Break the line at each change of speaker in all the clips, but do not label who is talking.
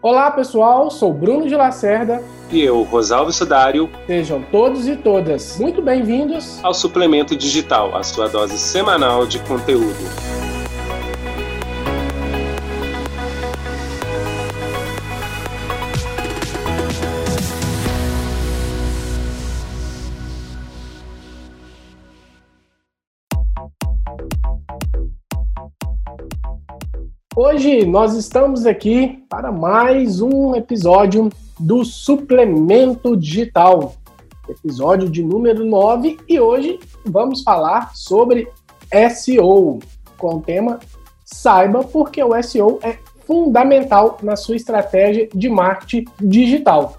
Olá pessoal, sou Bruno de Lacerda.
E eu, Rosalvo Sudário.
Sejam todos e todas muito bem-vindos
ao Suplemento Digital, a sua dose semanal de conteúdo.
Hoje nós estamos aqui para mais um episódio do Suplemento Digital, episódio de número 9, e hoje vamos falar sobre SEO, com o tema Saiba porque o SEO é fundamental na sua estratégia de marketing digital.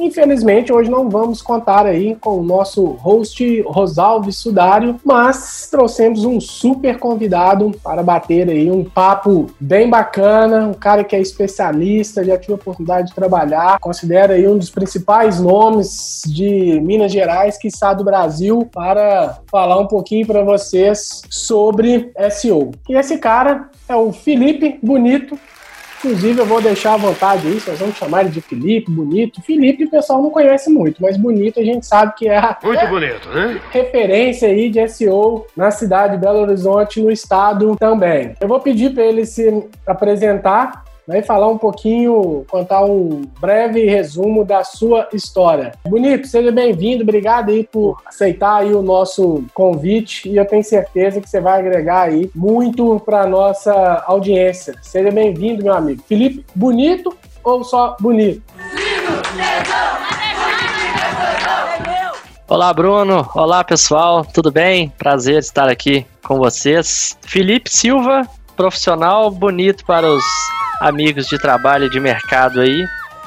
Infelizmente, hoje não vamos contar aí com o nosso host Rosalves Sudário, mas trouxemos um super convidado para bater aí um papo bem bacana, um cara que é especialista, já tive a oportunidade de trabalhar, considera aí um dos principais nomes de Minas Gerais, que está do Brasil, para falar um pouquinho para vocês sobre SEO. E esse cara é o Felipe Bonito, Inclusive, eu vou deixar à vontade isso, nós vamos chamar ele de Felipe, bonito. Felipe o pessoal não conhece muito, mas bonito a gente sabe que é a
muito é bonito, né?
referência aí de SEO na cidade de Belo Horizonte, no estado também. Eu vou pedir para ele se apresentar vai falar um pouquinho, contar um breve resumo da sua história. Bonito, seja bem-vindo, obrigado aí por aceitar aí o nosso convite e eu tenho certeza que você vai agregar aí muito para nossa audiência. Seja bem-vindo, meu amigo. Felipe, bonito ou só bonito?
Olá, Bruno. Olá, pessoal. Tudo bem? Prazer estar aqui com vocês. Felipe Silva, profissional bonito para os amigos de trabalho e de mercado aí,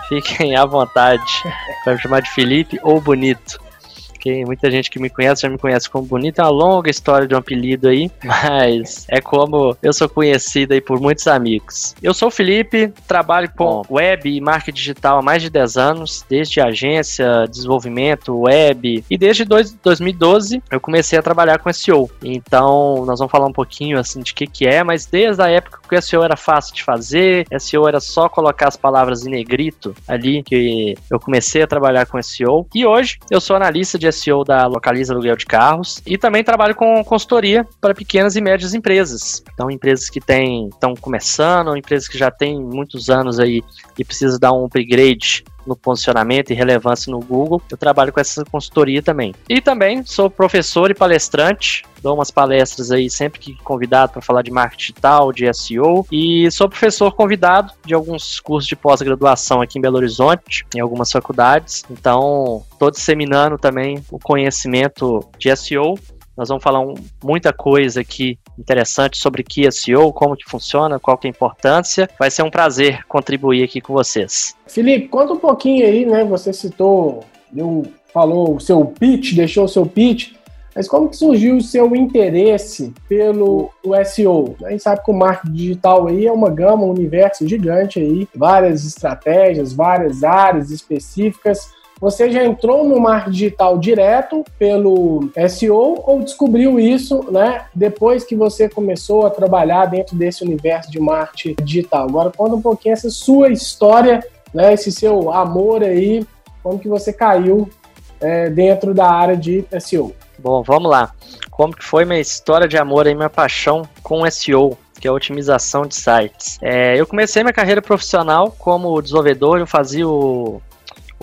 fiquem à vontade para me chamar de Felipe ou Bonito porque muita gente que me conhece já me conhece como Bonito. É uma longa história de um apelido aí, mas é como eu sou conhecido aí por muitos amigos. Eu sou o Felipe, trabalho com web e marketing digital há mais de 10 anos, desde agência, desenvolvimento, web, e desde dois, 2012 eu comecei a trabalhar com SEO. Então, nós vamos falar um pouquinho assim de que que é, mas desde a época SEO era fácil de fazer, SEO era só colocar as palavras em negrito ali que eu comecei a trabalhar com SEO. E hoje eu sou analista de SEO da Localiza Aluguel de Carros e também trabalho com consultoria para pequenas e médias empresas. Então, empresas que estão começando, empresas que já têm muitos anos aí e precisam dar um upgrade no posicionamento e relevância no Google. Eu trabalho com essa consultoria também. E também sou professor e palestrante. Dou umas palestras aí sempre que convidado para falar de marketing digital, de SEO. E sou professor convidado de alguns cursos de pós-graduação aqui em Belo Horizonte, em algumas faculdades. Então, estou disseminando também o conhecimento de SEO nós vamos falar um, muita coisa aqui interessante sobre que SEO, como que funciona, qual que é a importância. Vai ser um prazer contribuir aqui com vocês.
Felipe, conta um pouquinho aí, né? Você citou, deu, falou o seu pitch, deixou o seu pitch, mas como que surgiu o seu interesse pelo SEO? A gente sabe que o marketing digital aí é uma gama, um universo gigante aí, várias estratégias, várias áreas específicas. Você já entrou no marketing digital direto pelo SEO ou descobriu isso, né, depois que você começou a trabalhar dentro desse universo de marketing digital? Agora conta um pouquinho essa sua história, né, esse seu amor aí, como que você caiu é, dentro da área de SEO.
Bom, vamos lá. Como que foi minha história de amor e minha paixão com SEO? que é a otimização de sites. É, eu comecei minha carreira profissional como desenvolvedor, eu fazia o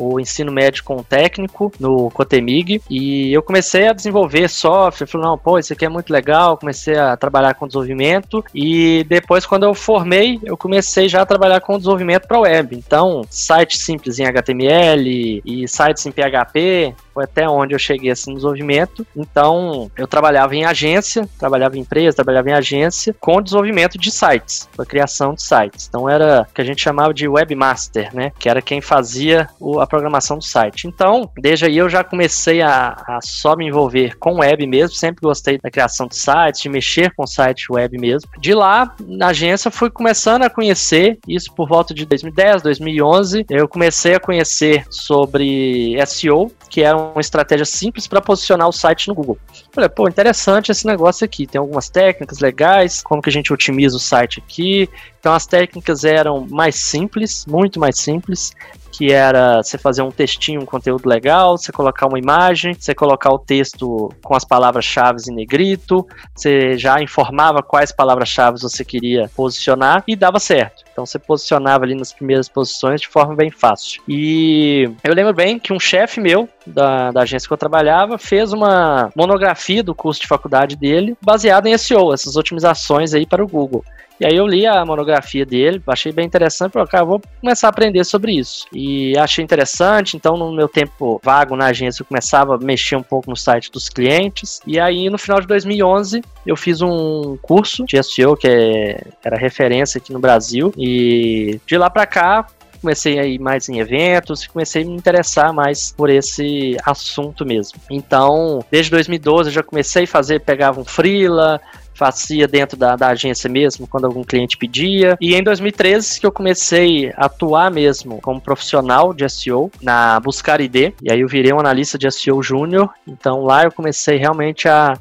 o ensino médio com técnico no Cotemig e eu comecei a desenvolver software, falei, não, pô, isso aqui é muito legal, comecei a trabalhar com desenvolvimento e depois quando eu formei, eu comecei já a trabalhar com desenvolvimento para web. Então, sites simples em HTML e sites em PHP, foi até onde eu cheguei assim no desenvolvimento. Então, eu trabalhava em agência, trabalhava em empresa, trabalhava em agência com desenvolvimento de sites, a criação de sites. Então, era o que a gente chamava de webmaster, né? Que era quem fazia o, a programação do site. Então, desde aí eu já comecei a, a só me envolver com web mesmo, sempre gostei da criação de sites, de mexer com site web mesmo. De lá, na agência, fui começando a conhecer, isso por volta de 2010, 2011, eu comecei a conhecer sobre SEO, que era uma estratégia simples para posicionar o site no Google. Falei, pô, interessante esse negócio aqui. Tem algumas técnicas legais, como que a gente otimiza o site aqui. Então as técnicas eram mais simples, muito mais simples que era você fazer um textinho, um conteúdo legal, você colocar uma imagem, você colocar o texto com as palavras-chave em negrito, você já informava quais palavras-chave você queria posicionar e dava certo. Então você posicionava ali nas primeiras posições de forma bem fácil. E eu lembro bem que um chefe meu da, da agência que eu trabalhava fez uma monografia do curso de faculdade dele baseada em SEO, essas otimizações aí para o Google. E aí eu li a monografia dele, achei bem interessante, falei, cara, vou começar a aprender sobre isso. E achei interessante, então no meu tempo vago na agência eu começava a mexer um pouco no site dos clientes. E aí no final de 2011 eu fiz um curso de SEO que é, era referência aqui no Brasil. E de lá para cá comecei a ir mais em eventos, comecei a me interessar mais por esse assunto mesmo. Então, desde 2012 eu já comecei a fazer, pegava um freela, fazia dentro da, da agência mesmo, quando algum cliente pedia. E em 2013 que eu comecei a atuar mesmo como profissional de SEO na Buscar ID. E aí eu virei um analista de SEO júnior. Então lá eu comecei realmente a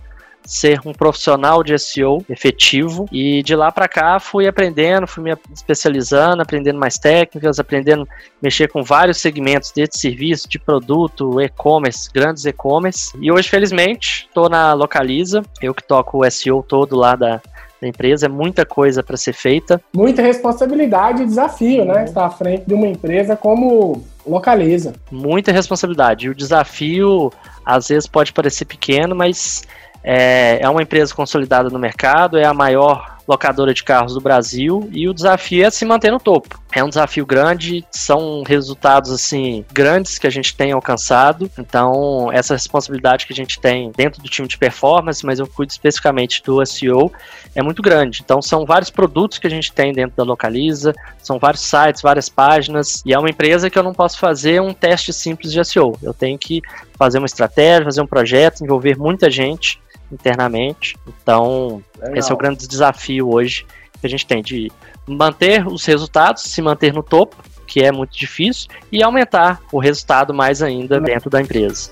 ser um profissional de SEO efetivo e de lá para cá fui aprendendo, fui me especializando, aprendendo mais técnicas, aprendendo a mexer com vários segmentos de serviço, de produto, e-commerce, grandes e-commerce. E hoje, felizmente, estou na Localiza, eu que toco o SEO todo lá da, da empresa, é muita coisa para ser feita.
Muita responsabilidade e desafio, né? Estar à frente de uma empresa como Localiza.
Muita responsabilidade. E o desafio, às vezes, pode parecer pequeno, mas é, é uma empresa consolidada no mercado, é a maior locadora de carros do Brasil e o desafio é se manter no topo. É um desafio grande, são resultados assim grandes que a gente tem alcançado. Então, essa responsabilidade que a gente tem dentro do time de performance, mas eu cuido especificamente do SEO, é muito grande. Então, são vários produtos que a gente tem dentro da Localiza, são vários sites, várias páginas, e é uma empresa que eu não posso fazer um teste simples de SEO. Eu tenho que fazer uma estratégia, fazer um projeto, envolver muita gente internamente. Então, Legal. esse é o grande desafio hoje que a gente tem de manter os resultados, se manter no topo, que é muito difícil, e aumentar o resultado mais ainda dentro da empresa.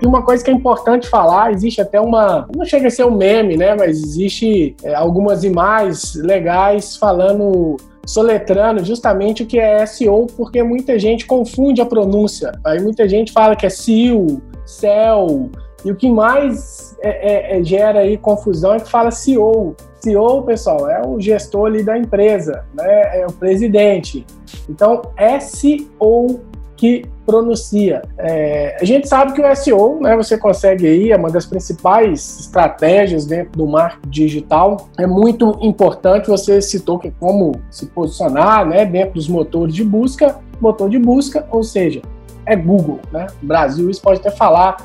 E uma coisa que é importante falar, existe até uma, não chega a ser um meme, né, mas existe é, algumas imagens legais falando soletrando justamente o que é SEO, porque muita gente confunde a pronúncia. Aí muita gente fala que é SEO, CEL, e o que mais é, é, é, gera aí confusão é que fala CEO. CEO, pessoal, é o gestor ali da empresa, né? é o presidente. Então, SEO que pronuncia. É, a gente sabe que o SEO, né, você consegue aí, é uma das principais estratégias dentro do marketing digital. É muito importante, você citou que como se posicionar né, dentro dos motores de busca, motor de busca, ou seja, é Google. Né? Brasil, isso pode até falar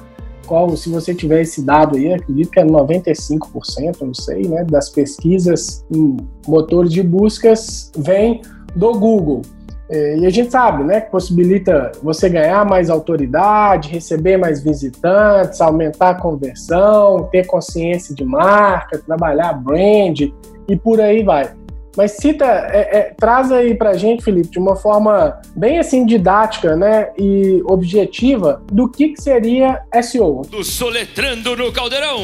qual, se você tiver esse dado aí, acredito que é 95%, não sei, né, das pesquisas em motores de buscas vem do Google. É, e a gente sabe, né, que possibilita você ganhar mais autoridade, receber mais visitantes, aumentar a conversão, ter consciência de marca, trabalhar brand e por aí vai. Mas cita, é, é, traz aí pra gente, Felipe, de uma forma bem assim didática, né, e objetiva, do que, que seria SEO.
Do Soletrando no Caldeirão.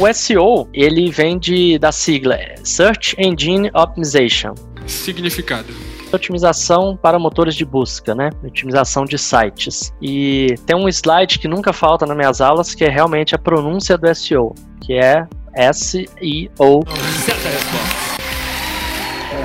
O SEO, ele vem de, da sigla Search Engine Optimization.
Significado
otimização para motores de busca, né? Otimização de sites. E tem um slide que nunca falta nas minhas aulas, que é realmente a pronúncia do SEO, que é S-E-O. Certa resposta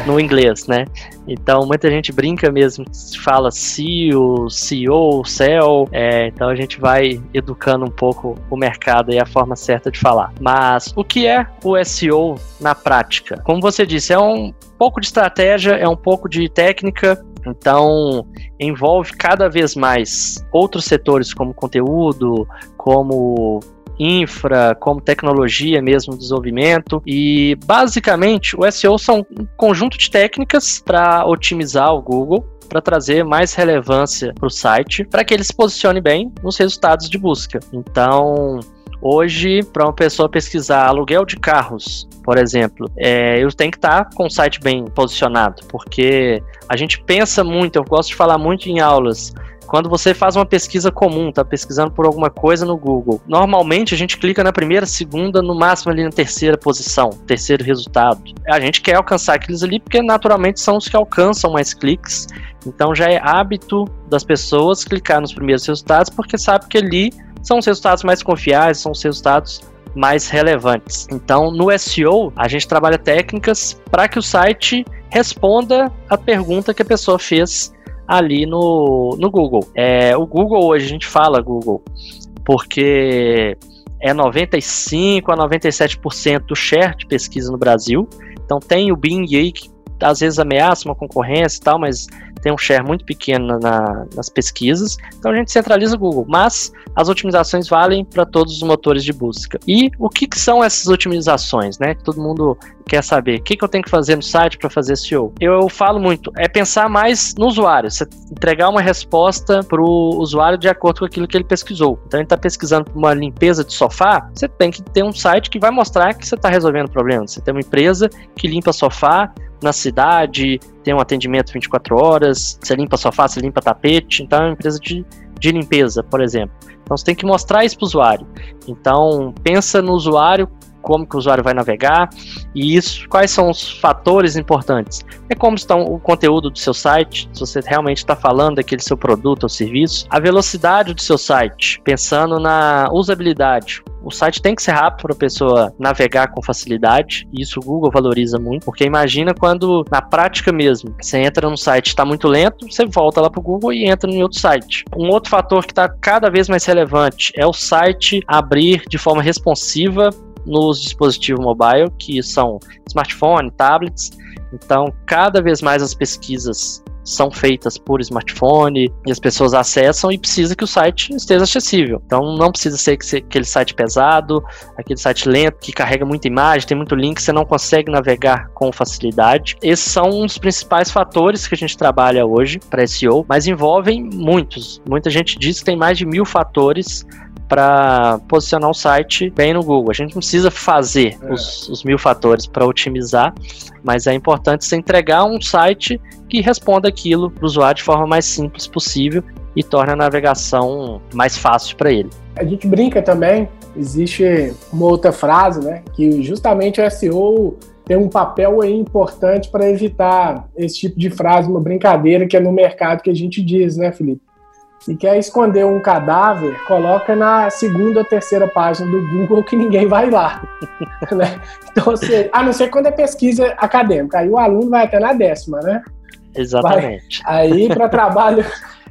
no inglês, né? Então muita gente brinca mesmo, fala CEO, CEO, CEO, é, então a gente vai educando um pouco o mercado e a forma certa de falar. Mas o que é o SEO na prática? Como você disse, é um pouco de estratégia, é um pouco de técnica, então, envolve cada vez mais outros setores como conteúdo, como infra, como tecnologia mesmo, desenvolvimento. E basicamente o SEO são um conjunto de técnicas para otimizar o Google para trazer mais relevância para o site, para que ele se posicione bem nos resultados de busca. Então, Hoje, para uma pessoa pesquisar aluguel de carros, por exemplo, é, eu tenho que estar tá com o site bem posicionado, porque a gente pensa muito, eu gosto de falar muito em aulas, quando você faz uma pesquisa comum, tá pesquisando por alguma coisa no Google, normalmente a gente clica na primeira, segunda, no máximo ali na terceira posição, terceiro resultado. A gente quer alcançar aqueles ali porque naturalmente são os que alcançam mais cliques. Então já é hábito das pessoas clicar nos primeiros resultados porque sabe que ali são os resultados mais confiáveis, são os resultados mais relevantes. Então, no SEO, a gente trabalha técnicas para que o site responda a pergunta que a pessoa fez ali no, no Google. É, o Google hoje, a gente fala Google, porque é 95 a 97% do share de pesquisa no Brasil. Então tem o Bing aí que às vezes ameaça uma concorrência e tal, mas tem um share muito pequeno na, nas pesquisas. Então a gente centraliza o Google, mas as otimizações valem para todos os motores de busca. E o que, que são essas otimizações, né? Todo mundo quer saber. O que, que eu tenho que fazer no site para fazer SEO? Eu, eu falo muito, é pensar mais no usuário, você entregar uma resposta para o usuário de acordo com aquilo que ele pesquisou. Então ele está pesquisando uma limpeza de sofá, você tem que ter um site que vai mostrar que você está resolvendo o problema. Você tem uma empresa que limpa sofá, na cidade, tem um atendimento 24 horas, você limpa sofá, você limpa tapete, então é uma empresa de, de limpeza, por exemplo. Então você tem que mostrar isso para o usuário. Então pensa no usuário, como que o usuário vai navegar e isso, quais são os fatores importantes. É como está o conteúdo do seu site, se você realmente está falando daquele seu produto ou serviço, a velocidade do seu site, pensando na usabilidade. O site tem que ser rápido para a pessoa navegar com facilidade, e isso o Google valoriza muito, porque imagina quando, na prática mesmo, você entra num site está muito lento, você volta lá para o Google e entra em outro site. Um outro fator que está cada vez mais relevante é o site abrir de forma responsiva nos dispositivos mobile, que são smartphone, tablets. Então, cada vez mais as pesquisas são feitas por smartphone e as pessoas acessam e precisa que o site esteja acessível. Então não precisa ser aquele site pesado, aquele site lento que carrega muita imagem, tem muito link, você não consegue navegar com facilidade. Esses são os principais fatores que a gente trabalha hoje para SEO, mas envolvem muitos. Muita gente diz que tem mais de mil fatores para posicionar o site bem no Google. A gente não precisa fazer é. os, os, mil fatores para otimizar, mas é importante você entregar um site que responda aquilo para o usuário de forma mais simples possível e torne a navegação mais fácil para ele.
A gente brinca também, existe uma outra frase, né, que justamente o SEO tem um papel aí importante para evitar esse tipo de frase, uma brincadeira que é no mercado que a gente diz, né, Felipe? Se quer esconder um cadáver, coloca na segunda ou terceira página do Google que ninguém vai lá. né? Então, você, a não ser quando é pesquisa acadêmica, aí o aluno vai até na décima, né?
Exatamente.
Vai, aí, para trabalho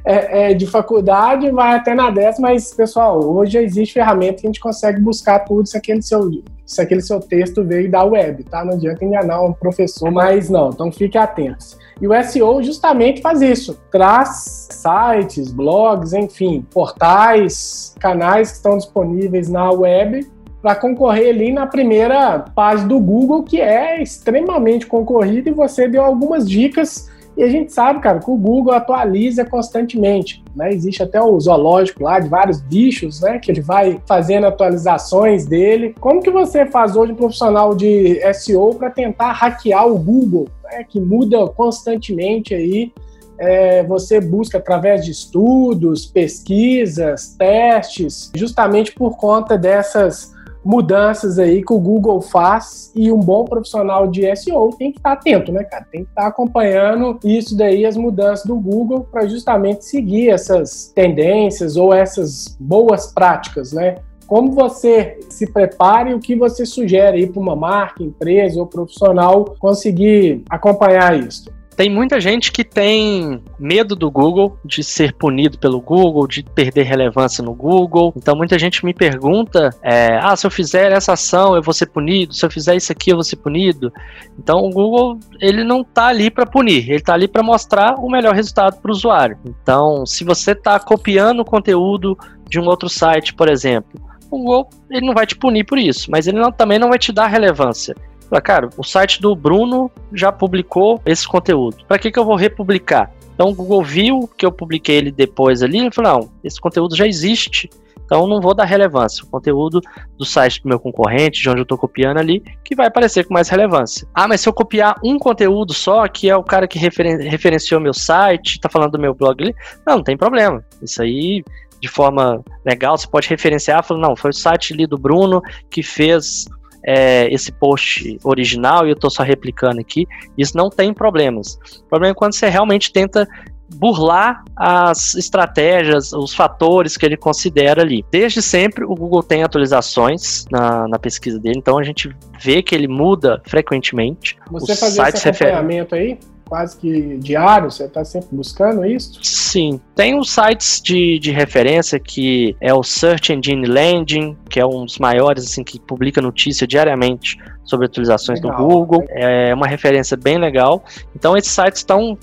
é, é, de faculdade, vai até na décima, mas, pessoal, hoje existe ferramenta que a gente consegue buscar tudo se aquele seu, se aquele seu texto veio da web, tá? Não adianta enganar um professor, mas não, então fique atentos. E o SEO justamente faz isso, traz sites, blogs, enfim, portais, canais que estão disponíveis na web para concorrer ali na primeira página do Google, que é extremamente concorrido, e você deu algumas dicas e a gente sabe, cara, que o Google atualiza constantemente. Né? Existe até o zoológico lá de vários bichos, né? Que ele vai fazendo atualizações dele. Como que você faz hoje um profissional de SEO para tentar hackear o Google, né? que muda constantemente aí? É, você busca através de estudos, pesquisas, testes, justamente por conta dessas mudanças aí que o Google faz e um bom profissional de SEO tem que estar atento, né, cara? Tem que estar acompanhando isso daí, as mudanças do Google, para justamente seguir essas tendências ou essas boas práticas, né? Como você se prepara e o que você sugere aí para uma marca, empresa ou profissional conseguir acompanhar isso?
Tem muita gente que tem medo do Google, de ser punido pelo Google, de perder relevância no Google. Então muita gente me pergunta: é, ah, se eu fizer essa ação eu vou ser punido, se eu fizer isso aqui eu vou ser punido. Então o Google ele não está ali para punir, ele está ali para mostrar o melhor resultado para o usuário. Então se você está copiando o conteúdo de um outro site, por exemplo, o Google ele não vai te punir por isso, mas ele não, também não vai te dar relevância. Fala, cara, o site do Bruno já publicou esse conteúdo. Para que, que eu vou republicar? Então o Google viu que eu publiquei ele depois ali e falou: não, esse conteúdo já existe. Então não vou dar relevância. O conteúdo do site do meu concorrente, de onde eu estou copiando ali, que vai aparecer com mais relevância. Ah, mas se eu copiar um conteúdo só, que é o cara que referen referenciou meu site, está falando do meu blog ali, não, não tem problema. Isso aí de forma legal, você pode referenciar, falando, não, foi o site ali do Bruno que fez é, esse post original e eu estou só replicando aqui. Isso não tem problemas. O problema é quando você realmente tenta burlar as estratégias, os fatores que ele considera ali. Desde sempre, o Google tem atualizações na, na pesquisa dele, então a gente vê que ele muda frequentemente.
Você faz esse acompanhamento refer... aí? Quase que diário? Você está sempre buscando isso?
Sim. Tem os sites de, de referência que é o Search Engine Landing, que é um dos maiores assim que publica notícia diariamente sobre atualizações legal, do Google. É uma referência bem legal. Então esses sites estão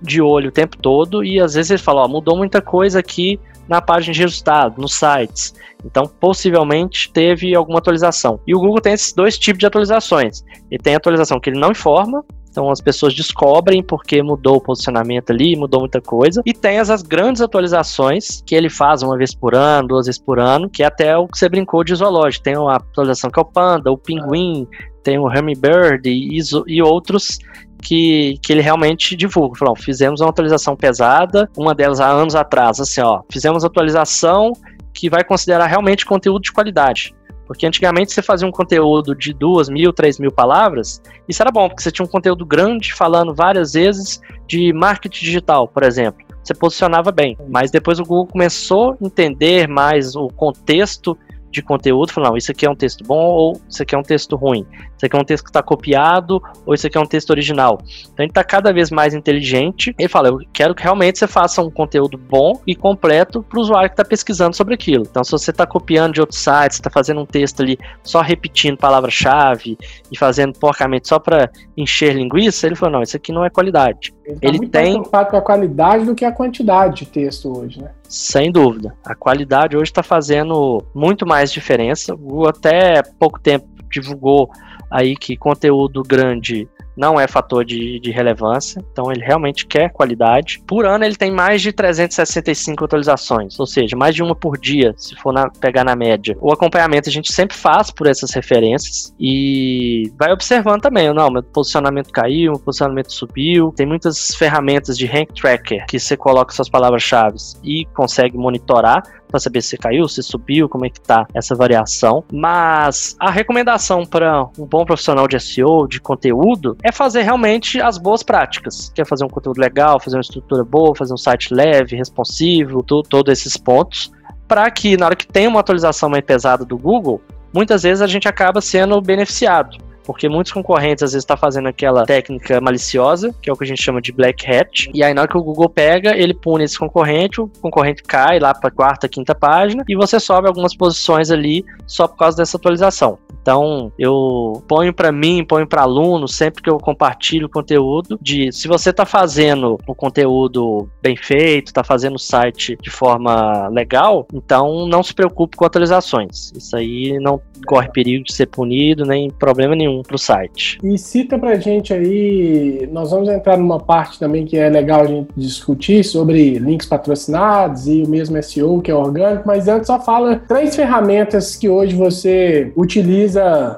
de olho o tempo todo e às vezes eles falam, ó, mudou muita coisa aqui na página de resultado, nos sites. Então, possivelmente teve alguma atualização. E o Google tem esses dois tipos de atualizações. Ele tem a atualização que ele não informa, então as pessoas descobrem porque mudou o posicionamento ali, mudou muita coisa. E tem as, grandes atualizações que ele faz uma vez por ano, duas vezes por ano, que é até o que você brincou de zoológico. Tem a atualização que é o panda, o pinguim, tem o hummingbird e, e outros que, que ele realmente divulga. Falou, fizemos uma atualização pesada, uma delas há anos atrás, assim, ó, fizemos atualização que vai considerar realmente conteúdo de qualidade. Porque antigamente você fazia um conteúdo de duas mil, três mil palavras, isso era bom, porque você tinha um conteúdo grande falando várias vezes de marketing digital, por exemplo. Você posicionava bem. Mas depois o Google começou a entender mais o contexto de conteúdo, falando, não, isso aqui é um texto bom ou isso aqui é um texto ruim. Isso aqui é um texto que está copiado ou isso aqui é um texto original. Então ele está cada vez mais inteligente. Ele fala, eu quero que realmente você faça um conteúdo bom e completo para o usuário que está pesquisando sobre aquilo. Então se você está copiando de outros sites, está fazendo um texto ali só repetindo palavra-chave e fazendo porcamente só para encher linguiça, ele falou, não, isso aqui não é qualidade.
Ele, tá ele muito tem mais preocupado com a qualidade do que a quantidade de texto hoje, né?
Sem dúvida. A qualidade hoje está fazendo muito mais diferença. O Google até pouco tempo divulgou aí que conteúdo grande não é fator de, de, relevância, então ele realmente quer qualidade. Por ano ele tem mais de 365 atualizações, ou seja, mais de uma por dia, se for na, pegar na média. O acompanhamento a gente sempre faz por essas referências e vai observando também, não, meu posicionamento caiu, meu posicionamento subiu. Tem muitas ferramentas de rank tracker que você coloca suas palavras-chave e consegue monitorar para saber se caiu, se subiu, como é que tá essa variação. Mas a recomendação para um bom profissional de SEO, de conteúdo, é fazer realmente as boas práticas. Quer fazer um conteúdo legal, fazer uma estrutura boa, fazer um site leve, responsivo, todos esses pontos, para que na hora que tem uma atualização mais pesada do Google, muitas vezes a gente acaba sendo beneficiado porque muitos concorrentes às vezes estão tá fazendo aquela técnica maliciosa, que é o que a gente chama de black hat, e aí na hora que o Google pega, ele pune esse concorrente, o concorrente cai lá para quarta, quinta página, e você sobe algumas posições ali só por causa dessa atualização. Então, eu ponho para mim, ponho para aluno, sempre que eu compartilho conteúdo, de se você está fazendo o conteúdo bem feito, está fazendo o site de forma legal, então não se preocupe com atualizações. Isso aí não corre perigo de ser punido, nem problema nenhum para o site.
E cita para gente aí, nós vamos entrar numa parte também que é legal a gente discutir sobre links patrocinados e o mesmo SEO que é orgânico, mas antes só fala três ferramentas que hoje você utiliza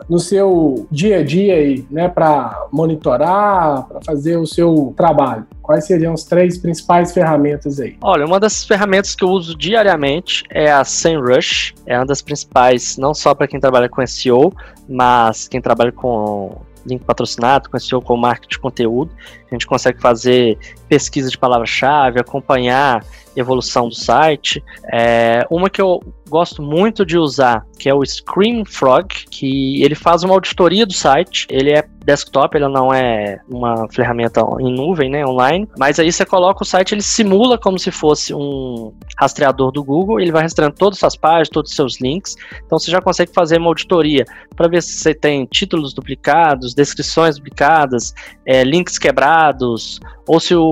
no seu dia a dia aí, né, para monitorar, para fazer o seu trabalho. Quais seriam as três principais ferramentas aí?
Olha, uma das ferramentas que eu uso diariamente é a SEMrush. É uma das principais, não só para quem trabalha com SEO, mas quem trabalha com link patrocinado, com SEO com marketing de conteúdo. A gente consegue fazer pesquisa de palavra-chave, acompanhar evolução do site. É, uma que eu gosto muito de usar, que é o Scream Frog, que ele faz uma auditoria do site. Ele é desktop, ele não é uma ferramenta em nuvem, né, online. Mas aí você coloca o site, ele simula como se fosse um rastreador do Google. Ele vai rastreando todas as páginas, todos os seus links. Então você já consegue fazer uma auditoria para ver se você tem títulos duplicados, descrições duplicadas, é, links quebrados, ou se o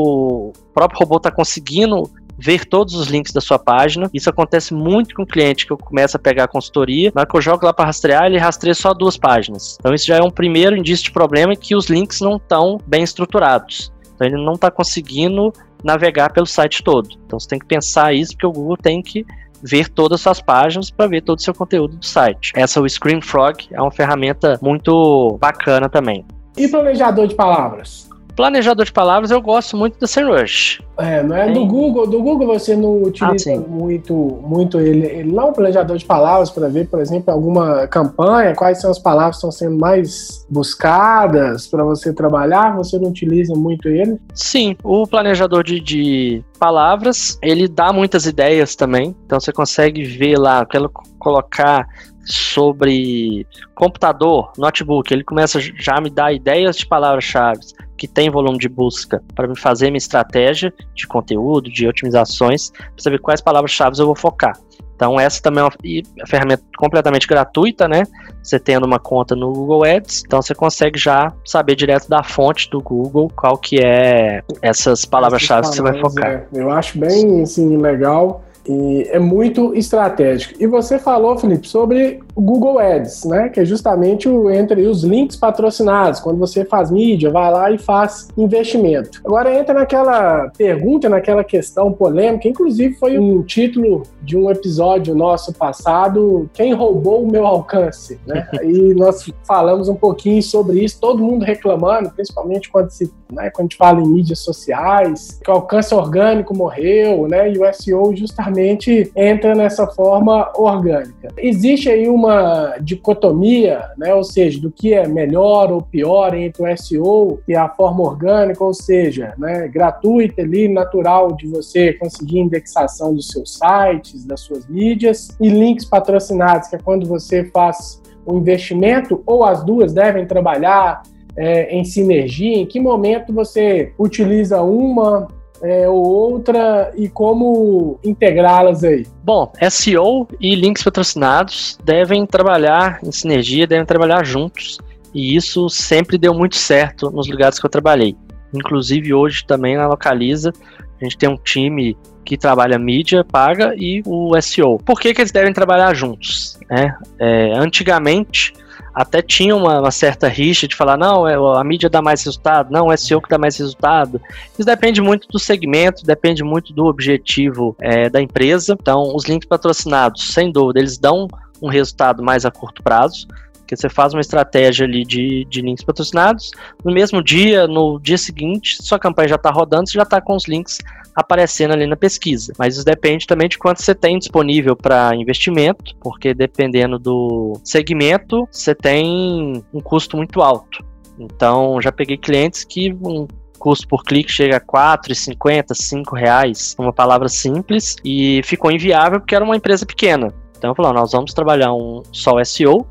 próprio robô está conseguindo ver todos os links da sua página. Isso acontece muito com o cliente que eu começo a pegar a consultoria. Na hora que eu jogo lá para rastrear, ele rastreia só duas páginas. Então isso já é um primeiro indício de problema que os links não estão bem estruturados. Então ele não está conseguindo navegar pelo site todo. Então você tem que pensar isso porque o Google tem que ver todas as suas páginas para ver todo o seu conteúdo do site. Essa o Screamfrog é uma ferramenta muito bacana também.
E planejador de palavras?
Planejador de palavras eu gosto muito do SEMrush.
É, não é do Google. Do Google você não utiliza ah, muito, muito ele, ele não é um planejador de palavras para ver, por exemplo, alguma campanha, quais são as palavras que estão sendo mais buscadas para você trabalhar. Você não utiliza muito ele?
Sim, o planejador de, de palavras ele dá muitas ideias também. Então você consegue ver lá, quero colocar sobre computador, notebook, ele começa já a me dar ideias de palavras-chave que tem volume de busca para me fazer minha estratégia de conteúdo, de otimizações, para saber quais palavras-chave eu vou focar. Então essa também é uma ferramenta completamente gratuita, né? Você tendo uma conta no Google Ads, então você consegue já saber direto da fonte do Google qual que é essas palavras-chave que você vai focar. É,
eu acho bem assim legal e é muito estratégico. E você falou, Felipe, sobre o Google Ads, né? Que é justamente o entre os links patrocinados. Quando você faz mídia, vai lá e faz investimento. Agora entra naquela pergunta, naquela questão polêmica, inclusive foi um título de um episódio nosso passado, quem roubou o meu alcance, né? E nós falamos um pouquinho sobre isso, todo mundo reclamando, principalmente quando se, né, quando a gente fala em mídias sociais, que o alcance orgânico morreu, né? E o SEO justamente entra nessa forma orgânica. Existe aí um uma dicotomia, né, ou seja, do que é melhor ou pior entre o SEO e a forma orgânica, ou seja, né, gratuita ali, natural de você conseguir indexação dos seus sites, das suas mídias, e links patrocinados, que é quando você faz um investimento, ou as duas devem trabalhar é, em sinergia, em que momento você utiliza uma é, ou outra e como integrá-las aí?
Bom, SEO e links patrocinados devem trabalhar em sinergia, devem trabalhar juntos. E isso sempre deu muito certo nos lugares que eu trabalhei. Inclusive hoje também na Localiza, a gente tem um time que trabalha mídia paga e o SEO. Por que, que eles devem trabalhar juntos? É, é, antigamente, até tinha uma, uma, certa rixa de falar, não, é, a mídia dá mais resultado, não, é SEO que dá mais resultado. Isso depende muito do segmento, depende muito do objetivo é, da empresa. Então, os links patrocinados, sem dúvida, eles dão um resultado mais a curto prazo, porque você faz uma estratégia ali de, de links patrocinados, no mesmo dia, no dia seguinte, sua campanha já está rodando, você já está com os links aparecendo ali na pesquisa. Mas isso depende também de quanto você tem disponível para investimento, porque dependendo do segmento, você tem um custo muito alto. Então, já peguei clientes que um custo por clique chega a 4,50, 5 reais, uma palavra simples, e ficou inviável porque era uma empresa pequena. Então, eu falei, nós vamos trabalhar um só SEO,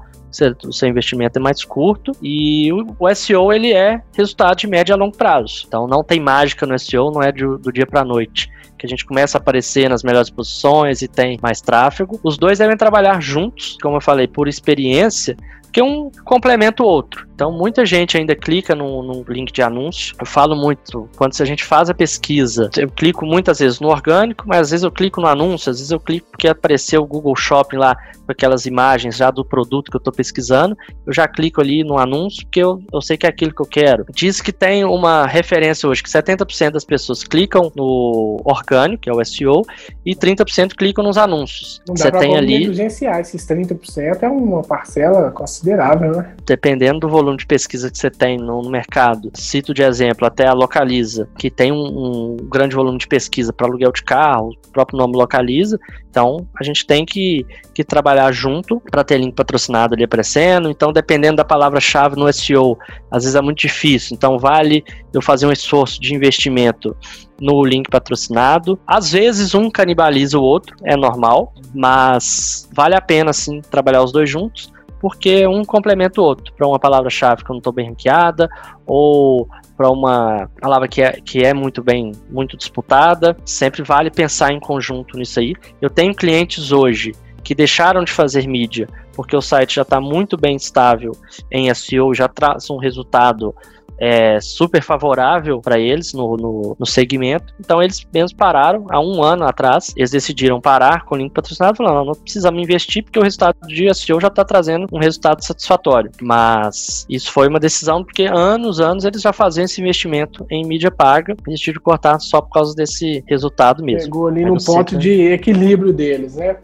o seu investimento é mais curto e o, SEO ele é resultado de médio a longo prazo. Então não tem mágica no SEO, não é do, do dia para noite que a gente começa a aparecer nas melhores posições e tem mais tráfego. Os dois devem trabalhar juntos, como eu falei, por experiência, que um complementa o outro. Então, muita gente ainda clica no, no, link de anúncio. Eu falo muito, quando a gente faz a pesquisa, eu clico muitas vezes no orgânico, mas às vezes eu clico no anúncio, às vezes eu clico porque apareceu o Google Shopping lá com aquelas imagens já do produto que eu estou pesquisando. Eu já clico ali no anúncio porque eu, eu sei que é aquilo que eu quero. Diz que tem uma referência hoje que 70% das pessoas clicam no orgânico, que é o SEO, e 30% clicam nos anúncios.
Não dá Você tem ali. Esses 30% é uma parcela considerável, né?
Dependendo do volume de pesquisa que você tem no, no mercado, cito de exemplo até a Localiza, que tem um, um grande volume de pesquisa para aluguel de carro, o próprio nome Localiza, então a gente tem que, que trabalhar junto para ter link patrocinado ali aparecendo. Então, dependendo da palavra-chave no SEO, às vezes é muito difícil. Então, vale eu fazer um esforço de investimento no link patrocinado. Às vezes um canibaliza o outro, é normal, mas vale a pena sim trabalhar os dois juntos porque um complementa o outro. Para uma palavra-chave que eu não estou bem ranqueada, ou para uma palavra que é, que é muito bem, muito disputada, sempre vale pensar em conjunto nisso aí. Eu tenho clientes hoje que deixaram de fazer mídia porque o site já está muito bem estável em SEO, já traz um resultado é, super favorável para eles no, no, no, segmento. Então eles mesmos pararam há um ano atrás. Eles decidiram parar com o link patrocinado, falando: não, não precisamos investir porque o resultado de SEO já está trazendo um resultado satisfatório. Mas isso foi uma decisão porque anos, anos eles já faziam esse investimento em mídia paga. Eles decidiram cortar só por causa desse resultado mesmo.
Pegou ali no ponto de equilíbrio deles, né?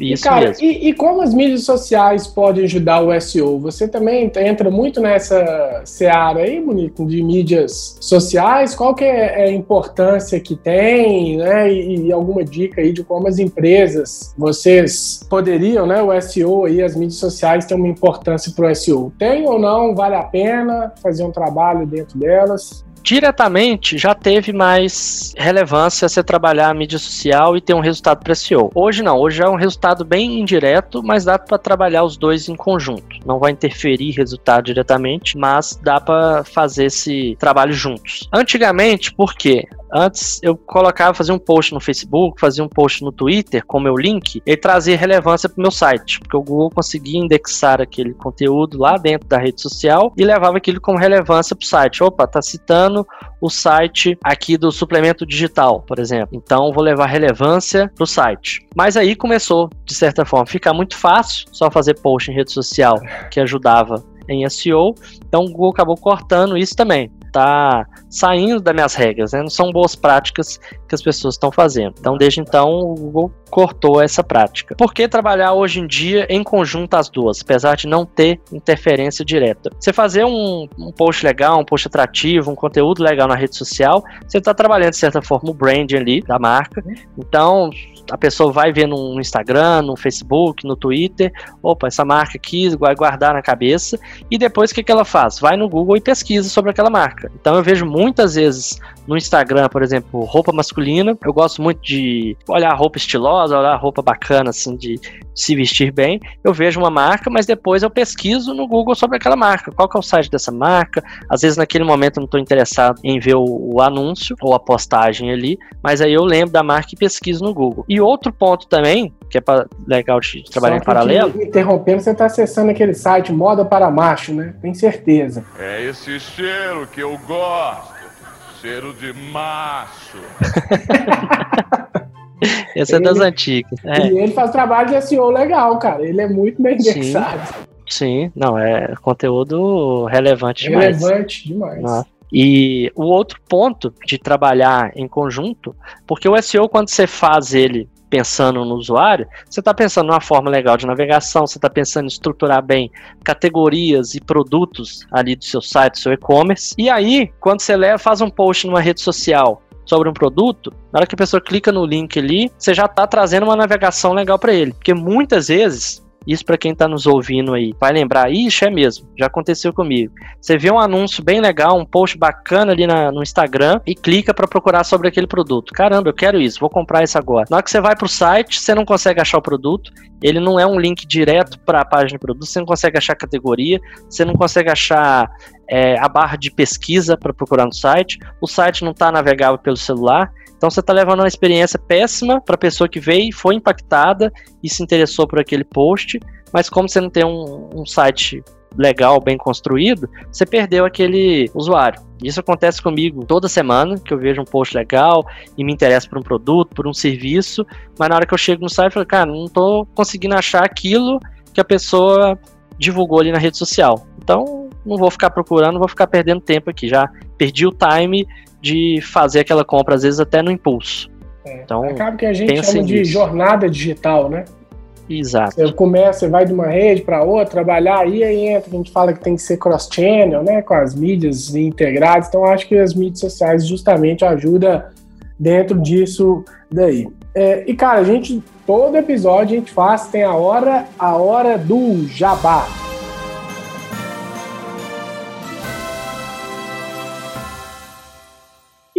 Isso
e, cara,
mesmo.
E, e, como as mídias sociais podem ajudar o SEO? Você também entra muito nessa seara aí, Bonito, de mídias sociais. Qual que é a importância que tem, né? E, e alguma dica aí de como as empresas, vocês poderiam, né? O SEO e as mídias sociais têm uma importância para o SEO. Tem ou não? Vale a pena fazer um trabalho dentro delas?
Diretamente já teve mais relevância você trabalhar a mídia social e ter um resultado para SEO. Hoje não, hoje é um resultado bem indireto, mas dá para trabalhar os dois em conjunto. Não vai interferir resultado diretamente, mas dá para fazer esse trabalho juntos. Antigamente, por quê? Antes eu colocava, fazia um post no Facebook, fazia um post no Twitter com meu link, ele trazia relevância para o meu site, porque o Google conseguia indexar aquele conteúdo lá dentro da rede social e levava aquilo como relevância para o site. Opa, tá citando o site aqui do suplemento digital, por exemplo. Então vou levar relevância para o site. Mas aí começou, de certa forma, ficar muito fácil só fazer post em rede social que ajudava em SEO. Então o Google acabou cortando isso também tá saindo das minhas regras, né? Não são boas práticas que as pessoas estão fazendo. Então, desde então, o Google cortou essa prática. Por que trabalhar hoje em dia em conjunto as duas, apesar de não ter interferência direta? Você fazer um, um post legal, um post atrativo, um conteúdo legal na rede social, você está trabalhando de certa forma o branding ali da marca. Então, a pessoa vai ver no Instagram, no Facebook, no Twitter, opa, essa marca aqui, vai guardar na cabeça, e depois o que, que ela faz? Vai no Google e pesquisa sobre aquela marca. Então eu vejo muitas vezes no Instagram, por exemplo, roupa masculina, eu gosto muito de olhar roupa estilosa, olhar roupa bacana, assim, de se vestir bem, eu vejo uma marca, mas depois eu pesquiso no Google sobre aquela marca, qual que é o site dessa marca, às vezes naquele momento eu não estou interessado em ver o, o anúncio ou a postagem ali, mas aí eu lembro da marca e pesquiso no Google. E outro ponto também, que é pra, legal de trabalhar em paralelo.
Interrompendo, você está acessando aquele site Moda para Macho, né? Tem certeza.
É esse cheiro que eu gosto. Cheiro de macho.
Esse ele, é das antigas. É.
E ele faz trabalho de SEO legal, cara. Ele é muito bem indexado.
Sim, sim não, é conteúdo relevante demais.
Relevante demais. Ah.
E o outro ponto de trabalhar em conjunto, porque o SEO, quando você faz ele pensando no usuário, você está pensando numa forma legal de navegação, você está pensando em estruturar bem categorias e produtos ali do seu site, do seu e-commerce. E aí, quando você leva, faz um post numa rede social sobre um produto, na hora que a pessoa clica no link ali, você já está trazendo uma navegação legal para ele. Porque muitas vezes isso para quem está nos ouvindo aí, vai lembrar, ixi, é mesmo, já aconteceu comigo. Você vê um anúncio bem legal, um post bacana ali na, no Instagram e clica para procurar sobre aquele produto. Caramba, eu quero isso, vou comprar isso agora. Na hora que você vai para o site, você não consegue achar o produto, ele não é um link direto para a página de produto, você não consegue achar categoria, você não consegue achar é, a barra de pesquisa para procurar no site, o site não está navegável pelo celular. Então você está levando uma experiência péssima para a pessoa que veio, foi impactada e se interessou por aquele post, mas como você não tem um, um site legal, bem construído, você perdeu aquele usuário. Isso acontece comigo toda semana, que eu vejo um post legal e me interessa por um produto, por um serviço, mas na hora que eu chego no site, eu falo, cara, não estou conseguindo achar aquilo que a pessoa divulgou ali na rede social. Então, não vou ficar procurando, não vou ficar perdendo tempo aqui. Já perdi o time de fazer aquela compra, às vezes até no impulso.
É, então, acaba que a gente chama de jornada digital, né?
Exato.
Você começa, você vai de uma rede para outra, trabalhar aí, aí entra, a gente fala que tem que ser cross-channel, né, com as mídias integradas, então acho que as mídias sociais justamente ajudam dentro disso daí. É, e cara, a gente, todo episódio a gente faz, tem a hora, a hora do jabá.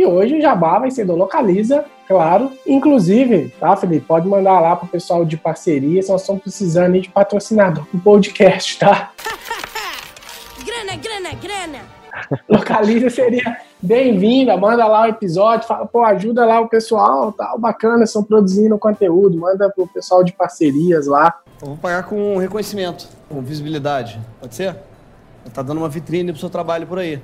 E hoje o Jabá vai ser do Localiza, claro. Inclusive, tá, Felipe? Pode mandar lá pro pessoal de parceria, se nós estamos precisando de patrocinador pro podcast, tá? grana, grana, grana. Localiza seria bem-vinda, manda lá o episódio, fala, pô, ajuda lá o pessoal, tal, bacana, estão produzindo conteúdo, manda pro pessoal de parcerias lá.
Eu vou pagar com reconhecimento, com visibilidade, pode ser? Tá dando uma vitrine pro seu trabalho por aí.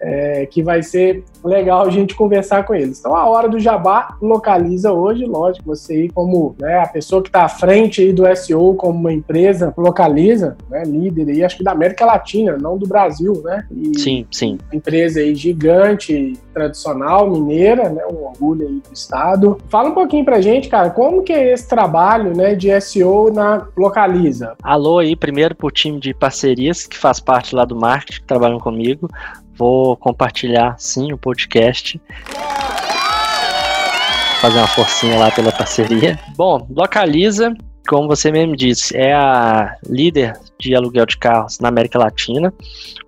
É, que vai ser legal a gente conversar com eles. Então, a hora do Jabá localiza hoje, lógico, você aí como né, a pessoa que está à frente aí do SEO como uma empresa localiza, né, líder aí, acho que da América Latina, não do Brasil, né?
E sim, sim.
Empresa aí gigante, tradicional, mineira, né, um orgulho aí do estado. Fala um pouquinho pra gente, cara, como que é esse trabalho, né, de SEO na Localiza?
Alô aí, primeiro pro time de parcerias que faz parte lá do marketing, que trabalham comigo. Vou compartilhar sim o podcast. Fazer uma forcinha lá pela parceria. Bom, Localiza, como você mesmo disse, é a líder de aluguel de carros na América Latina.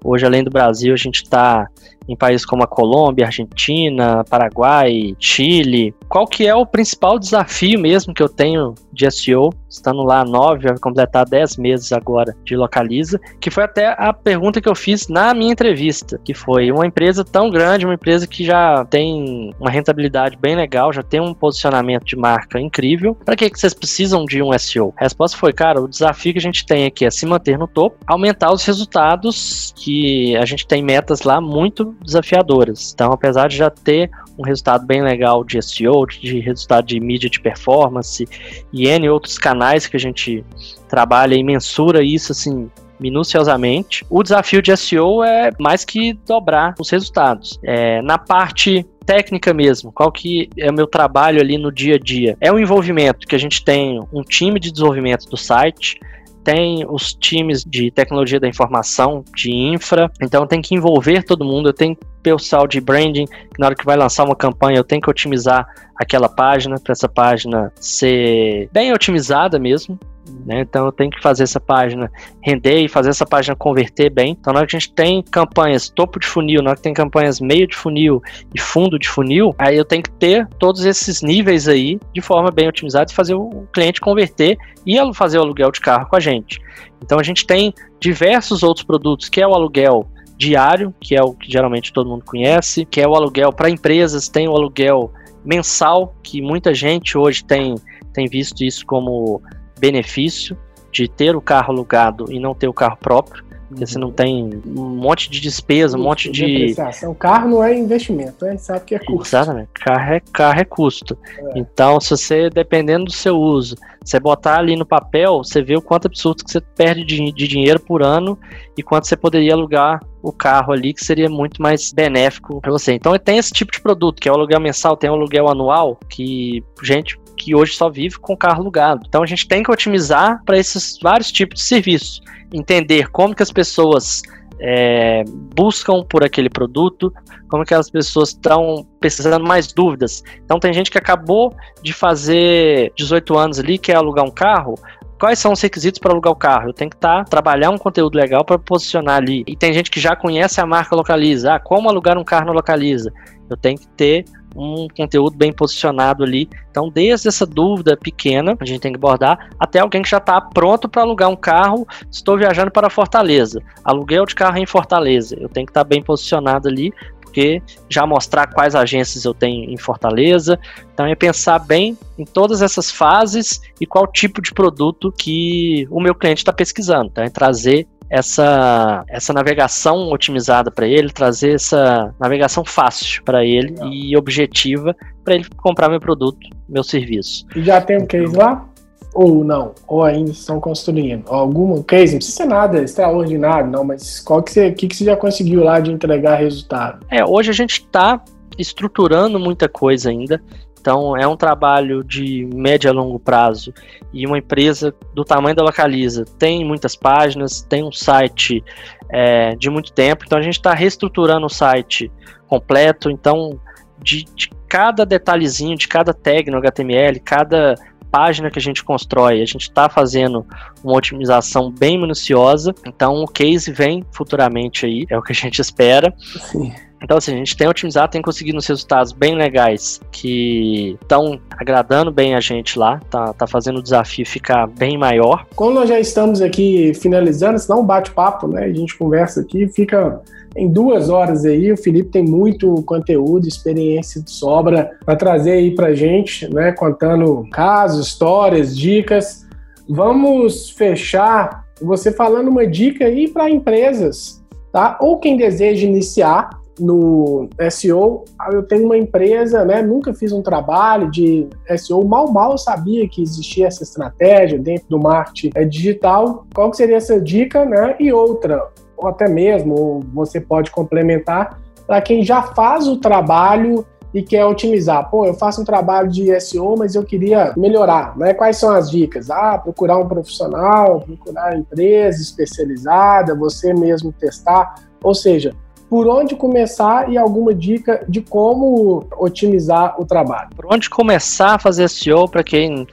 Hoje, além do Brasil, a gente está em países como a Colômbia, Argentina, Paraguai, Chile. Qual que é o principal desafio mesmo que eu tenho de SEO, estando lá nove, vai completar dez meses agora de Localiza, que foi até a pergunta que eu fiz na minha entrevista, que foi uma empresa tão grande, uma empresa que já tem uma rentabilidade bem legal, já tem um posicionamento de marca incrível, para que, que vocês precisam de um SEO? A resposta foi, cara, o desafio que a gente tem aqui é se manter no topo, aumentar os resultados, que a gente tem metas lá muito desafiadoras. Então, apesar de já ter um resultado bem legal de SEO, de resultado de mídia de performance e N outros canais que a gente trabalha e mensura isso assim minuciosamente. O desafio de SEO é mais que dobrar os resultados. É, na parte técnica mesmo, qual que é o meu trabalho ali no dia a dia? É o envolvimento que a gente tem um time de desenvolvimento do site, tem os times de tecnologia da informação, de infra, então tem que envolver todo mundo, eu tenho pessoal de branding, que na hora que vai lançar uma campanha eu tenho que otimizar aquela página, para essa página ser bem otimizada mesmo, né? Então eu tenho que fazer essa página render e fazer essa página converter bem. Então na hora que a gente tem campanhas topo de funil, na hora que tem campanhas meio de funil e fundo de funil, aí eu tenho que ter todos esses níveis aí de forma bem otimizada e fazer o cliente converter e fazer o aluguel de carro com a gente. Então a gente tem diversos outros produtos, que é o aluguel diário, que é o que geralmente todo mundo conhece, que é o aluguel para empresas, tem o aluguel mensal, que muita gente hoje tem, tem visto isso como benefício de ter o carro alugado e não ter o carro próprio. Porque você não uhum. tem um monte de despesa, um monte de.
O carro não é investimento, né? sabe que é custo.
Exatamente. Carro é, carro é custo. É. Então, se você, dependendo do seu uso, você botar ali no papel, você vê o quanto absurdo que você perde de, de dinheiro por ano e quanto você poderia alugar o carro ali, que seria muito mais benéfico para você. Então, tem esse tipo de produto, que é o aluguel mensal, tem o aluguel anual, que, gente, que hoje só vive com carro alugado. Então a gente tem que otimizar para esses vários tipos de serviços, entender como que as pessoas é, buscam por aquele produto, como que as pessoas estão precisando mais dúvidas. Então tem gente que acabou de fazer 18 anos ali, quer alugar um carro, quais são os requisitos para alugar o carro? Eu tenho que estar tá, trabalhar um conteúdo legal para posicionar ali. E tem gente que já conhece a marca Localiza, ah, como alugar um carro no Localiza. Eu tenho que ter um conteúdo bem posicionado ali. Então, desde essa dúvida pequena, a gente tem que abordar, até alguém que já está pronto para alugar um carro. Estou viajando para Fortaleza. Aluguel de carro em Fortaleza. Eu tenho que estar tá bem posicionado ali, porque já mostrar quais agências eu tenho em Fortaleza. Então, é pensar bem em todas essas fases e qual tipo de produto que o meu cliente está pesquisando. Então, é trazer essa, essa navegação otimizada para ele, trazer essa navegação fácil para ele Legal. e objetiva para ele comprar meu produto, meu serviço.
E já tem um case lá? Ou não? Ou ainda estão construindo? Algum case? Não precisa ser nada extraordinário, não, mas qual que você, que, que você já conseguiu lá de entregar resultado?
É, hoje a gente está estruturando muita coisa ainda. Então, é um trabalho de médio a longo prazo e uma empresa do tamanho da Localiza tem muitas páginas, tem um site é, de muito tempo, então a gente está reestruturando o site completo. Então, de, de, cada detalhezinho, de cada tag no HTML, cada página que a gente constrói, a gente está fazendo uma otimização bem minuciosa. Então, o case vem futuramente aí, é o que a gente espera. Sim. Então, assim, a gente tem otimizado, tem conseguido uns resultados bem legais que estão agradando bem a gente lá, tá, tá fazendo o desafio ficar bem maior.
Como nós já estamos aqui finalizando, senão um bate-papo, né? A gente conversa aqui, fica em duas horas aí. O Felipe tem muito conteúdo, experiência de sobra para trazer aí para gente, né? Contando casos, histórias, dicas. Vamos fechar você falando uma dica aí para empresas, tá? Ou quem deseja iniciar no SEO, eu tenho uma empresa, né? Nunca fiz um trabalho de SEO, mal mal sabia que existia essa estratégia dentro do marketing é, digital. Qual seria essa dica, né? E outra, ou até mesmo você pode complementar para quem já faz o trabalho e quer otimizar. Pô, eu faço um trabalho de SEO, mas eu queria melhorar, né? Quais são as dicas? Ah, procurar um profissional, procurar empresa especializada, você mesmo testar. Ou seja, por onde começar e alguma dica de como otimizar o trabalho.
Por onde começar a fazer SEO para quem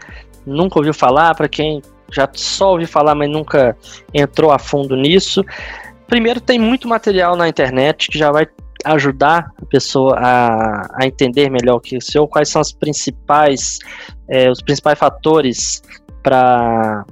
nunca ouviu falar, para quem já só ouviu falar, mas nunca entrou a fundo nisso. Primeiro, tem muito material na internet que já vai ajudar a pessoa a, a entender melhor o que é SEO, quais são as principais, é, os principais fatores para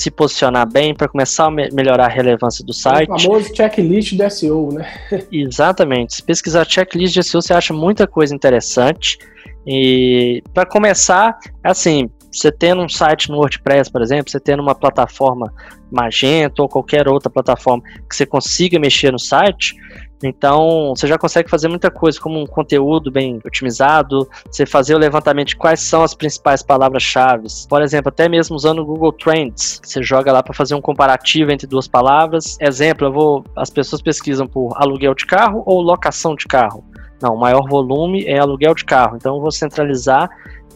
se posicionar bem, para começar a me melhorar a relevância do site. O
famoso checklist de SEO, né?
Exatamente. Se pesquisar checklist de SEO, você acha muita coisa interessante. E para começar, assim, você tendo um site no WordPress, por exemplo, você tendo uma plataforma Magento ou qualquer outra plataforma que você consiga mexer no site, então, você já consegue fazer muita coisa, como um conteúdo bem otimizado, você fazer o levantamento de quais são as principais palavras-chave. Por exemplo, até mesmo usando o Google Trends, você joga lá para fazer um comparativo entre duas palavras. Exemplo, eu vou, as pessoas pesquisam por aluguel de carro ou locação de carro. Não, o maior volume é aluguel de carro. Então, eu vou centralizar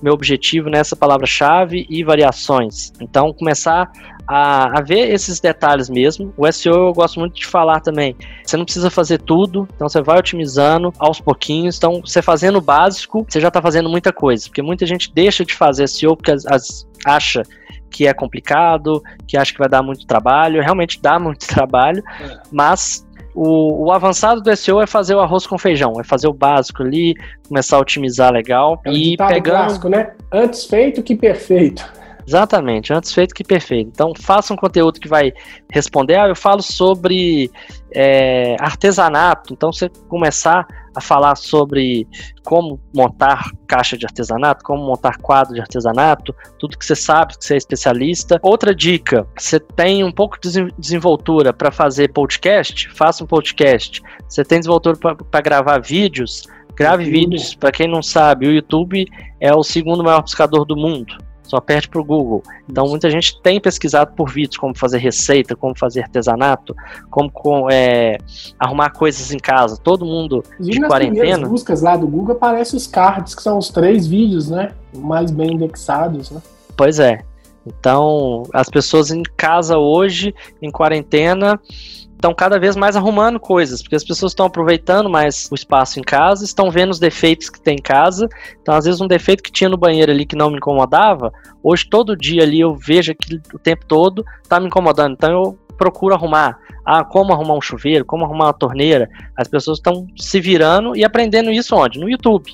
meu objetivo nessa palavra-chave e variações. Então, começar a, a, ver esses detalhes mesmo. O SEO eu gosto muito de falar também. Você não precisa fazer tudo, então você vai otimizando aos pouquinhos. Então, você fazendo o básico, você já está fazendo muita coisa. Porque muita gente deixa de fazer SEO porque as, as, acha que é complicado, que acha que vai dar muito trabalho. Realmente dá muito trabalho, é. mas o, o, avançado do SEO é fazer o arroz com feijão, é fazer o básico ali, começar a otimizar legal
é e pegando clássico, né? Antes feito que perfeito.
Exatamente, antes feito que perfeito. Então, faça um conteúdo que vai responder. Ah, eu falo sobre é, artesanato. Então, você começar a falar sobre como montar caixa de artesanato, como montar quadro de artesanato, tudo que você sabe, que você é especialista. Outra dica: você tem um pouco de desenvoltura para fazer podcast? Faça um podcast. Você tem desenvoltura para gravar vídeos? Grave vídeos. Para quem não sabe, o YouTube é o segundo maior buscador do mundo só perde para o Google. Então muita gente tem pesquisado por vídeos como fazer receita, como fazer artesanato, como com, é, arrumar coisas em casa. Todo mundo
de nas quarentena. As buscas lá do Google aparecem os cards, que são os três vídeos, né? Mais bem indexados, né?
Pois é. Então, as pessoas em casa hoje, em quarentena, estão cada vez mais arrumando coisas, porque as pessoas estão aproveitando mais o espaço em casa, estão vendo os defeitos que tem em casa. Então, às vezes, um defeito que tinha no banheiro ali que não me incomodava, hoje todo dia ali eu vejo aquilo o tempo todo, tá me incomodando. Então, eu procuro arrumar. Ah, como arrumar um chuveiro, como arrumar uma torneira. As pessoas estão se virando e aprendendo isso onde? No YouTube.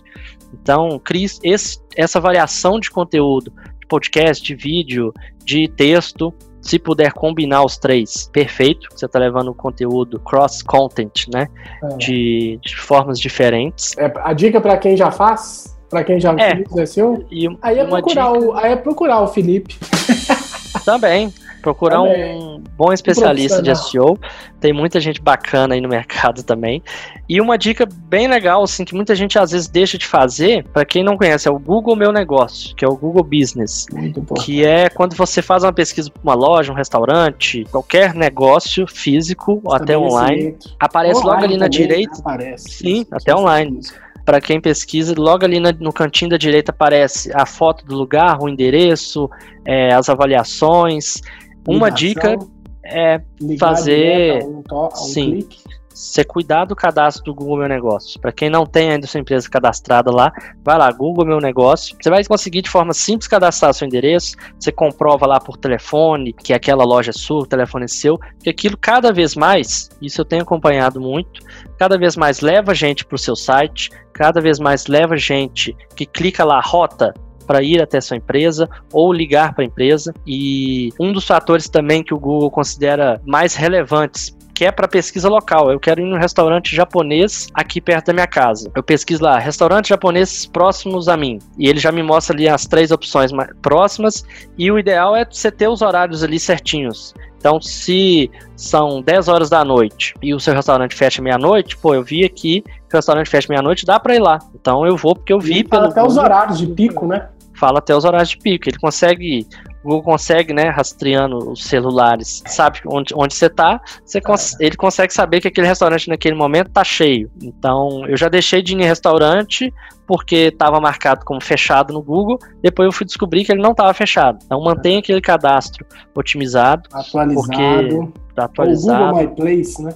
Então, esse, essa variação de conteúdo, de podcast, de vídeo, de texto, se puder combinar os três, perfeito. Você está levando o conteúdo cross-content, né? É. De, de, formas diferentes.
É, a dica para quem já faz, para quem já é. fez e aí, é procurar dica... o, aí é procurar o Felipe.
Também. Procurar um bom especialista de SEO. Tem muita gente bacana aí no mercado também. E uma dica bem legal, assim, que muita gente às vezes deixa de fazer, para quem não conhece, é o Google Meu Negócio, que é o Google Business. Que é quando você faz uma pesquisa para uma loja, um restaurante, qualquer negócio físico ou até online, aparece online logo ali na direita.
Aparece.
Sim, até online para quem pesquisa, logo ali no cantinho da direita aparece a foto do lugar, o endereço, é, as avaliações. Uma dica é fazer. Um to, um sim. Clique. Você cuidar do cadastro do Google Meu Negócio. Para quem não tem ainda sua empresa cadastrada lá, vai lá, Google Meu Negócio. Você vai conseguir de forma simples cadastrar seu endereço. Você comprova lá por telefone que aquela loja é sua, o telefone é seu. Que aquilo cada vez mais, isso eu tenho acompanhado muito, cada vez mais leva gente para o seu site, cada vez mais leva gente que clica lá, rota, para ir até sua empresa ou ligar para a empresa. E um dos fatores também que o Google considera mais relevantes que é para pesquisa local. Eu quero ir num restaurante japonês aqui perto da minha casa. Eu pesquiso lá, restaurantes japoneses próximos a mim. E ele já me mostra ali as três opções próximas. E o ideal é você ter os horários ali certinhos. Então, se são 10 horas da noite e o seu restaurante fecha meia-noite, pô, eu vi aqui que o restaurante fecha meia-noite, dá para ir lá. Então eu vou porque eu vi
e
pelo
até os horários de pico, né?
Fala até os horários de pico. Ele consegue Google consegue, né, rastreando os celulares, sabe onde, onde você tá, você cons ele consegue saber que aquele restaurante naquele momento tá cheio. Então, eu já deixei de ir em restaurante porque estava marcado como fechado no Google, depois eu fui descobrir que ele não estava fechado. Então, mantenha aquele cadastro otimizado.
Atualizado.
Porque tá atualizado.
O Google My Place, né?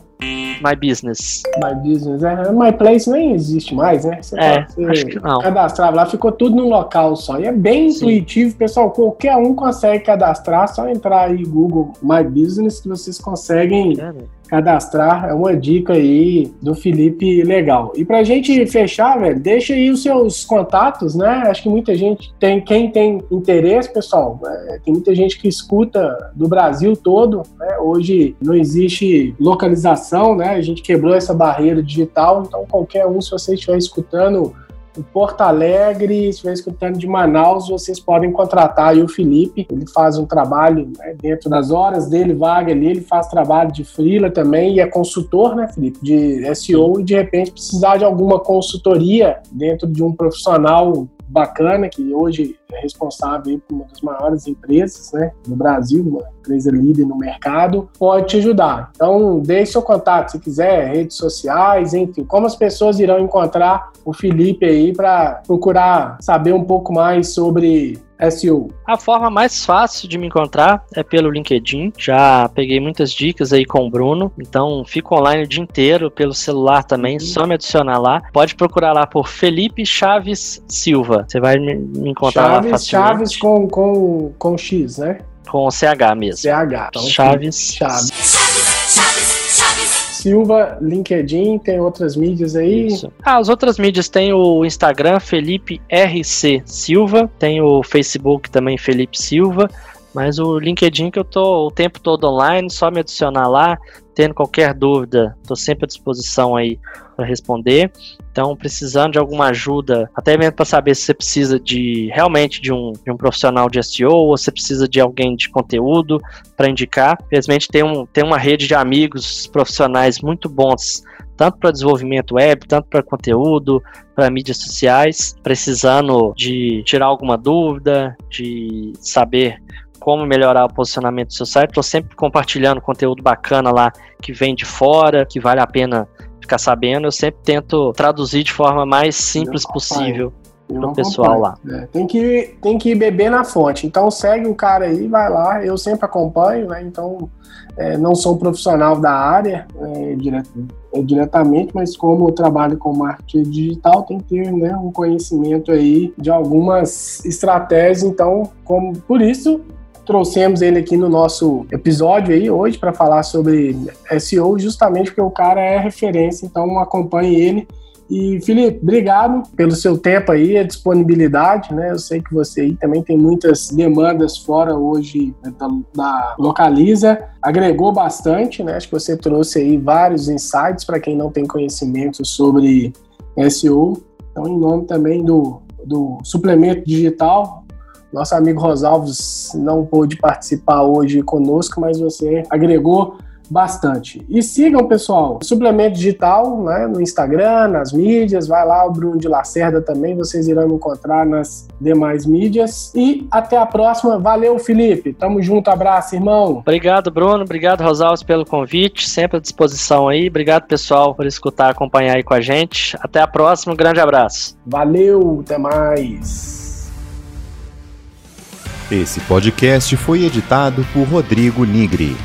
My Business.
My Business. É, My Place nem existe mais, né?
Você é, acho que não.
cadastrava lá, ficou tudo num local só. E é bem Sim. intuitivo, pessoal. Qualquer um consegue cadastrar, só entrar aí Google My Business que vocês conseguem é, cadastrar. É uma dica aí do Felipe legal. E pra gente fechar, velho, deixa aí os seus contatos, né? Acho que muita gente tem, quem tem interesse, pessoal, é, tem muita gente que escuta do Brasil todo, né? Hoje não existe localização, né? A gente quebrou essa barreira digital, então qualquer um, se você estiver escutando em Porto Alegre, se estiver escutando de Manaus, vocês podem contratar aí o Felipe. Ele faz um trabalho né, dentro das horas dele, vaga ali, ele faz trabalho de freela também e é consultor, né, Felipe, de SEO e de repente precisar de alguma consultoria dentro de um profissional bacana, que hoje é responsável por uma das maiores empresas né, no Brasil, uma empresa líder no mercado, pode te ajudar. Então, deixe seu contato, se quiser, redes sociais, enfim, como as pessoas irão encontrar o Felipe aí para procurar saber um pouco mais sobre SEO?
A forma mais fácil de me encontrar é pelo LinkedIn. Já peguei muitas dicas aí com o Bruno, então fico online o dia inteiro pelo celular também, uhum. só me adicionar lá. Pode procurar lá por Felipe Chaves Silva. Você vai me, encontrar
Chaves,
lá facilmente.
Chaves com, com, com X, né?
Com CH mesmo.
CH.
Então, Chaves.
Chaves. Silva, LinkedIn, tem outras mídias aí? Isso.
Ah, as outras mídias tem o Instagram, Felipe RC Silva, tem o Facebook também, Felipe Silva, mas o LinkedIn que eu tô o tempo todo online, só me adicionar lá, tendo qualquer dúvida, tô sempre à disposição aí para responder. Então, precisando de alguma ajuda, até mesmo para saber se você precisa de realmente de um, de um profissional de SEO ou você precisa de alguém de conteúdo para indicar. Felizmente tem, um, tem uma rede de amigos profissionais muito bons, tanto para desenvolvimento web, tanto para conteúdo, para mídias sociais, precisando de tirar alguma dúvida, de saber como melhorar o posicionamento do seu site. Estou sempre compartilhando conteúdo bacana lá que vem de fora, que vale a pena ficar sabendo, eu sempre tento traduzir de forma mais simples possível pro pessoal lá.
É, tem, que, tem que beber na fonte. Então segue o cara aí, vai lá. Eu sempre acompanho, né? Então é, não sou um profissional da área é, é, diretamente, mas como eu trabalho com marketing digital, tem que ter né, um conhecimento aí de algumas estratégias. Então, como por isso trouxemos ele aqui no nosso episódio aí hoje para falar sobre SEO, justamente porque o cara é referência, então acompanhe ele. E Felipe, obrigado pelo seu tempo aí, a disponibilidade, né? Eu sei que você aí também tem muitas demandas fora hoje né, da, da Localiza, agregou bastante, né? Acho que você trouxe aí vários insights para quem não tem conhecimento sobre SEO. Então, em nome também do, do suplemento digital, nosso amigo Rosalves não pôde participar hoje conosco, mas você agregou bastante. E sigam, pessoal, Suplemento Digital, né, no Instagram, nas mídias, vai lá, o Bruno de Lacerda também, vocês irão encontrar nas demais mídias. E até a próxima. Valeu, Felipe. Tamo junto, abraço, irmão.
Obrigado, Bruno. Obrigado, Rosalves, pelo convite. Sempre à disposição aí. Obrigado, pessoal, por escutar, acompanhar aí com a gente. Até a próxima. Um grande abraço.
Valeu, até mais.
Esse podcast foi editado por Rodrigo Nigri.